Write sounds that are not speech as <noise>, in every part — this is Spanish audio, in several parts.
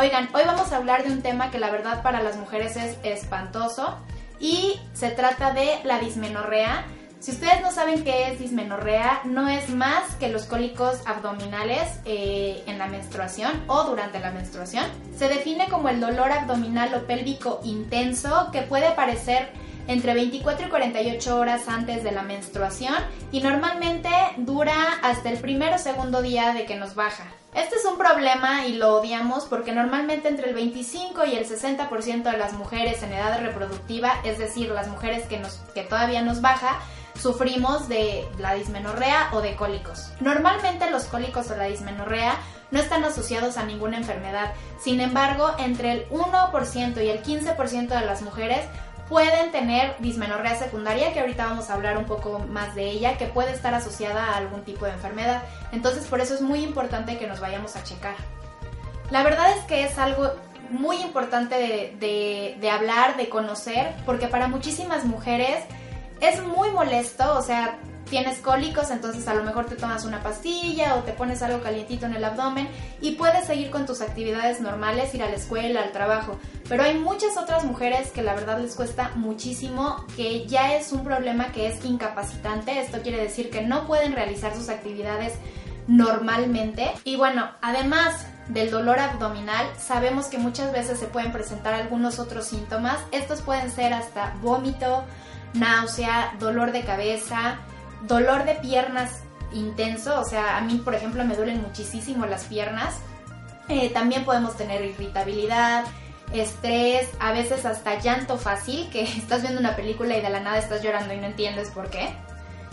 Oigan, hoy vamos a hablar de un tema que la verdad para las mujeres es espantoso y se trata de la dismenorrea. Si ustedes no saben qué es dismenorrea, no es más que los cólicos abdominales eh, en la menstruación o durante la menstruación. Se define como el dolor abdominal o pélvico intenso que puede aparecer entre 24 y 48 horas antes de la menstruación y normalmente dura hasta el primero o segundo día de que nos baja. Este es un problema y lo odiamos porque normalmente entre el 25 y el 60% de las mujeres en edad reproductiva, es decir, las mujeres que, todavía nos baja, sufrimos de la dismenorrea o de cólicos. Normalmente los cólicos o la dismenorrea no están asociados a ninguna enfermedad. Sin embargo, entre el 1% y el 15% de las mujeres pueden tener dismenorrea secundaria, que ahorita vamos a hablar un poco más de ella, que puede estar asociada a algún tipo de enfermedad. Entonces por eso es muy importante que nos vayamos a checar. La verdad es que es algo muy importante de, de hablar, de conocer, porque para muchísimas mujeres es muy molesto, o sea, tienes cólicos, entonces a lo mejor te tomas una pastilla o te pones algo calientito en el abdomen y puedes seguir con tus actividades normales, ir a la escuela, al trabajo. Pero hay muchas otras mujeres que la verdad les cuesta muchísimo, que ya es un problema que es incapacitante. Esto quiere decir que no pueden realizar sus actividades normalmente. Y bueno, además del dolor abdominal, sabemos que muchas veces se pueden presentar algunos otros síntomas. Estos pueden ser hasta vómito, náusea, dolor de cabeza, dolor de piernas intenso, o sea, a mí por ejemplo me duelen muchísimo las piernas. Eh, también podemos tener irritabilidad, estrés, a veces hasta llanto fácil, que <laughs> estás viendo una película y de la nada estás llorando y no entiendes por qué.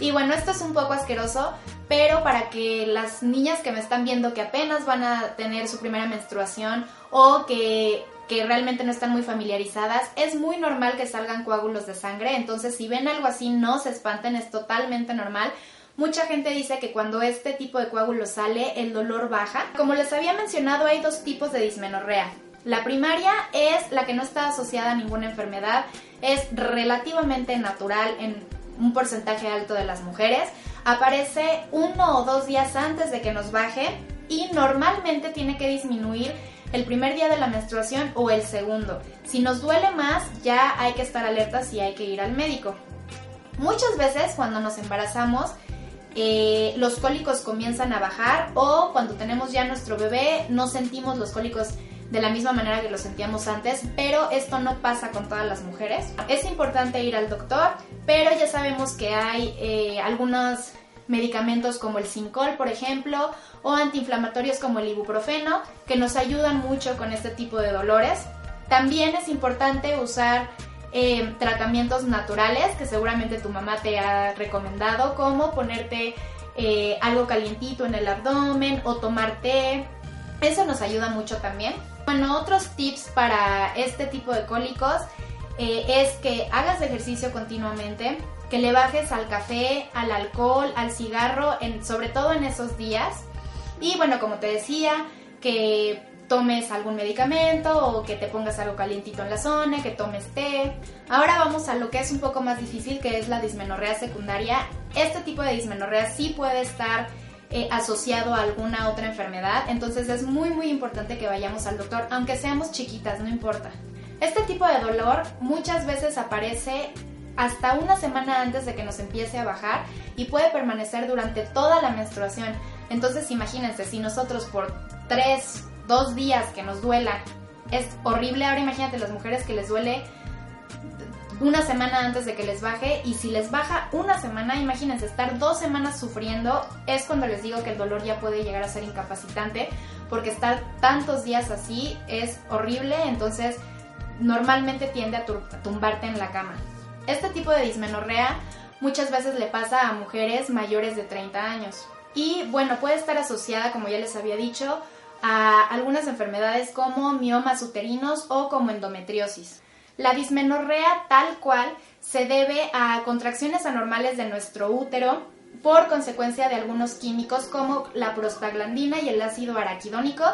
Y bueno, esto es un poco asqueroso, pero para que las niñas que me están viendo que apenas van a tener su primera menstruación o que que realmente no están muy familiarizadas, es muy normal que salgan coágulos de sangre, entonces si ven algo así no se espanten, es totalmente normal. Mucha gente dice que cuando este tipo de coágulo sale, el dolor baja. Como les había mencionado, hay dos tipos de dismenorrea. La primaria es la que no está asociada a ninguna enfermedad, es relativamente natural en un porcentaje alto de las mujeres, aparece uno o dos días antes de que nos baje y normalmente tiene que disminuir el primer día de la menstruación o el segundo. Si nos duele más, ya hay que estar alertas y hay que ir al médico. Muchas veces cuando nos embarazamos, eh, los cólicos comienzan a bajar o cuando tenemos ya nuestro bebé no sentimos los cólicos de la misma manera que los sentíamos antes, pero esto no pasa con todas las mujeres. Es importante ir al doctor, pero ya sabemos que hay eh, algunos medicamentos como el Sincol, por ejemplo, o antiinflamatorios como el ibuprofeno, que nos ayudan mucho con este tipo de dolores. También es importante usar eh, tratamientos naturales que seguramente tu mamá te ha recomendado, como ponerte eh, algo calientito en el abdomen o tomar té. Eso nos ayuda mucho también. Bueno, otros tips para este tipo de cólicos eh, es que hagas ejercicio continuamente, que le bajes al café, al alcohol, al cigarro, sobre todo en esos días. Y bueno, como te decía, que tomes algún medicamento o que te pongas algo calientito en la zona, que tomes té. Ahora vamos a lo que es un poco más difícil, que es la dismenorrea secundaria. Este tipo de dismenorrea sí puede estar eh, asociado a alguna otra enfermedad, entonces es muy muy importante que vayamos al doctor, aunque seamos chiquitas, no importa. Este tipo de dolor muchas veces aparece hasta una semana antes de que nos empiece a bajar y puede permanecer durante toda la menstruación. Entonces imagínense, si nosotros por tres, dos días que nos duela, es horrible, ahora imagínate las mujeres que les duele una semana antes de que les baje y si les baja una semana, imagínense, estar dos semanas sufriendo es cuando les digo que el dolor ya puede llegar a ser incapacitante porque estar tantos días así es horrible, entonces normalmente tiende a tumbarte en la cama. Este tipo de dismenorrea muchas veces le pasa a mujeres mayores de 30 años. Y bueno, puede estar asociada, como ya les había dicho, a algunas enfermedades como miomas uterinos o como endometriosis. La dismenorrea tal cual se debe a contracciones anormales de nuestro útero por consecuencia de algunos químicos como la prostaglandina y el ácido araquidónico,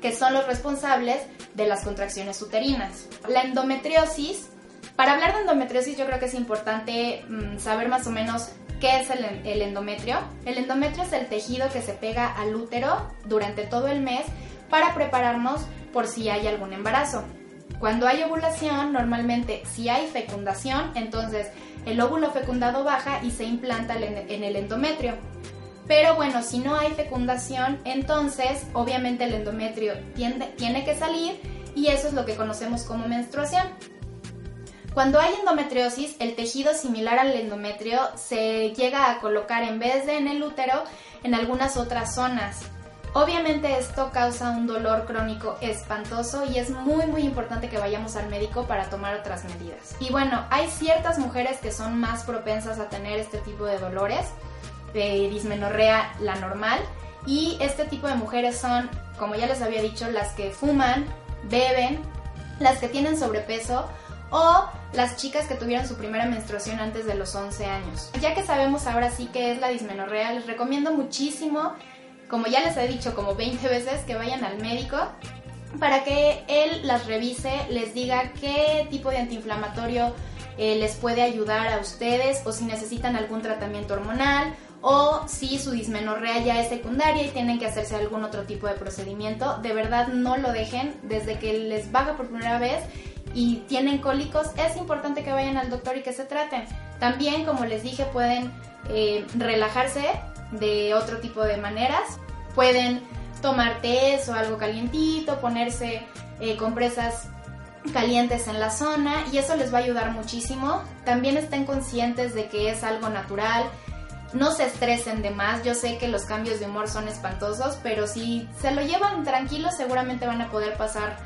que son los responsables de las contracciones uterinas. La endometriosis, para hablar de endometriosis yo creo que es importante mm, saber más o menos qué es el, endometrio. El endometrio es el tejido que se pega al útero durante todo el mes para prepararnos por si hay algún embarazo. Cuando hay ovulación, normalmente si hay fecundación, entonces el óvulo fecundado baja y se implanta en el endometrio. Pero bueno, si no hay fecundación, entonces obviamente el endometrio tiene que salir y eso es lo que conocemos como menstruación. Cuando hay endometriosis, el tejido similar al endometrio se llega a colocar en vez de en el útero en algunas otras zonas. Obviamente esto causa un dolor crónico espantoso y es muy muy importante que vayamos al médico para tomar otras medidas. Y bueno, hay ciertas mujeres que son más propensas a tener este tipo de dolores, de dismenorrea la normal, y este tipo de mujeres son, como ya les había dicho, las que fuman, beben, las que tienen sobrepeso o las chicas que tuvieron su primera menstruación antes de los 11 años. Ya que sabemos ahora sí que es la dismenorrea, les recomiendo muchísimo como ya les he dicho como 20 veces, que vayan al médico para que él las revise, les diga qué tipo de antiinflamatorio eh, les puede ayudar a ustedes o si necesitan algún tratamiento hormonal o si su dismenorrea ya es secundaria y tienen que hacerse algún otro tipo de procedimiento. De verdad no lo dejen desde que les baja por primera vez y tienen cólicos, es importante que vayan al doctor y que se traten. También, como les dije, pueden eh, relajarse de otro tipo de maneras. Pueden tomar té o algo calientito, ponerse eh, compresas calientes en la zona y eso les va a ayudar muchísimo. También estén conscientes de que es algo natural. No se estresen de más, yo sé que los cambios de humor son espantosos, pero si se lo llevan tranquilo seguramente van a poder pasar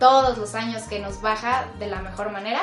todos los años que nos baja de la mejor manera.